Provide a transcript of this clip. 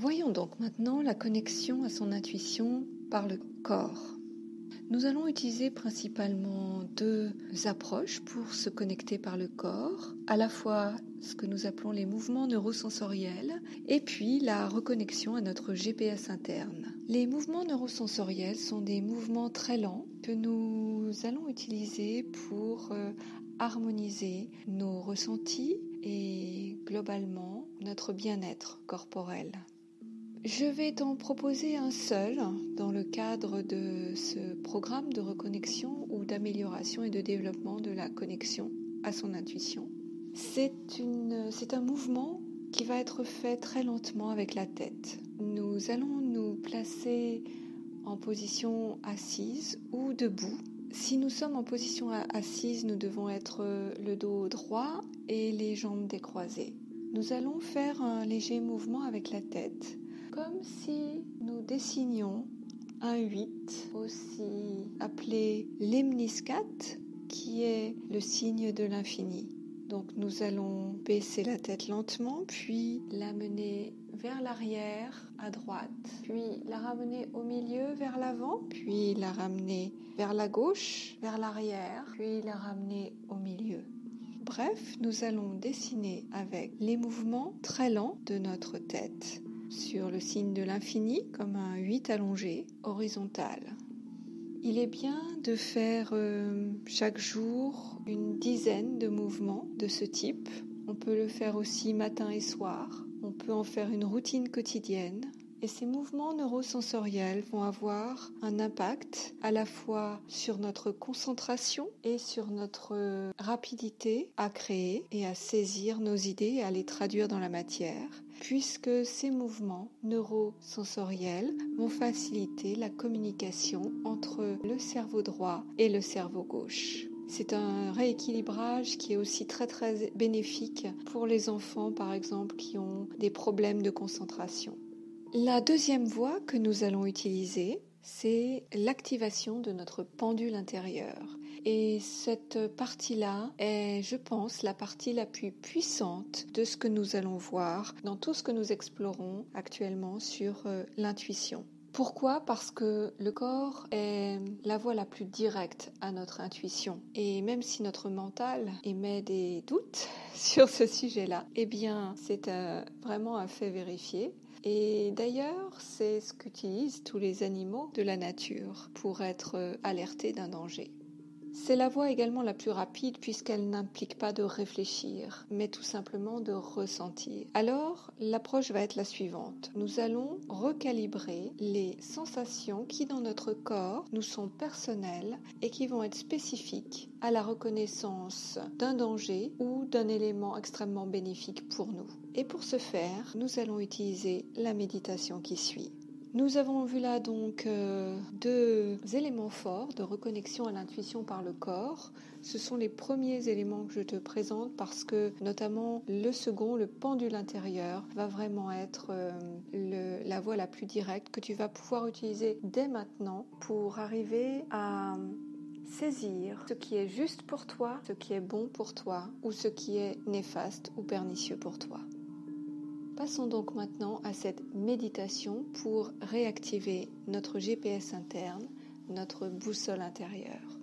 Voyons donc maintenant la connexion à son intuition par le corps. Nous allons utiliser principalement deux approches pour se connecter par le corps, à la fois ce que nous appelons les mouvements neurosensoriels et puis la reconnexion à notre GPS interne. Les mouvements neurosensoriels sont des mouvements très lents que nous allons utiliser pour euh, harmoniser nos ressentis et globalement notre bien-être corporel. Je vais t'en proposer un seul dans le cadre de ce programme de reconnexion ou d'amélioration et de développement de la connexion à son intuition. C'est un mouvement qui va être fait très lentement avec la tête. Nous allons nous placer en position assise ou debout. Si nous sommes en position assise, nous devons être le dos droit et les jambes décroisées. Nous allons faire un léger mouvement avec la tête comme si nous dessinions un 8, aussi appelé lemniscate, qui est le signe de l'infini. Donc nous allons baisser la tête lentement, puis l'amener vers l'arrière à droite, puis la ramener au milieu vers l'avant, puis la ramener vers la gauche, vers l'arrière, puis la ramener au milieu. Bref, nous allons dessiner avec les mouvements très lents de notre tête sur le signe de l'infini comme un 8 allongé, horizontal. Il est bien de faire euh, chaque jour une dizaine de mouvements de ce type. On peut le faire aussi matin et soir. On peut en faire une routine quotidienne. Et ces mouvements neurosensoriels vont avoir un impact à la fois sur notre concentration et sur notre rapidité à créer et à saisir nos idées et à les traduire dans la matière puisque ces mouvements neurosensoriels vont faciliter la communication entre le cerveau droit et le cerveau gauche. C'est un rééquilibrage qui est aussi très très bénéfique pour les enfants par exemple qui ont des problèmes de concentration. La deuxième voie que nous allons utiliser, c'est l'activation de notre pendule intérieur. Et cette partie-là est, je pense, la partie la plus puissante de ce que nous allons voir dans tout ce que nous explorons actuellement sur euh, l'intuition. Pourquoi? Parce que le corps est la voie la plus directe à notre intuition. Et même si notre mental émet des doutes sur ce sujet-là, eh bien, c'est euh, vraiment un fait vérifié. Et d'ailleurs, c'est ce qu'utilisent tous les animaux de la nature pour être euh, alertés d'un danger. C'est la voie également la plus rapide puisqu'elle n'implique pas de réfléchir, mais tout simplement de ressentir. Alors, l'approche va être la suivante. Nous allons recalibrer les sensations qui dans notre corps nous sont personnelles et qui vont être spécifiques à la reconnaissance d'un danger ou d'un élément extrêmement bénéfique pour nous. Et pour ce faire, nous allons utiliser la méditation qui suit. Nous avons vu là donc euh, deux éléments forts de reconnexion à l'intuition par le corps. Ce sont les premiers éléments que je te présente parce que notamment le second, le pendule intérieur, va vraiment être euh, la voie la plus directe que tu vas pouvoir utiliser dès maintenant pour arriver à saisir ce qui est juste pour toi, ce qui est bon pour toi ou ce qui est néfaste ou pernicieux pour toi. Passons donc maintenant à cette méditation pour réactiver notre GPS interne, notre boussole intérieure.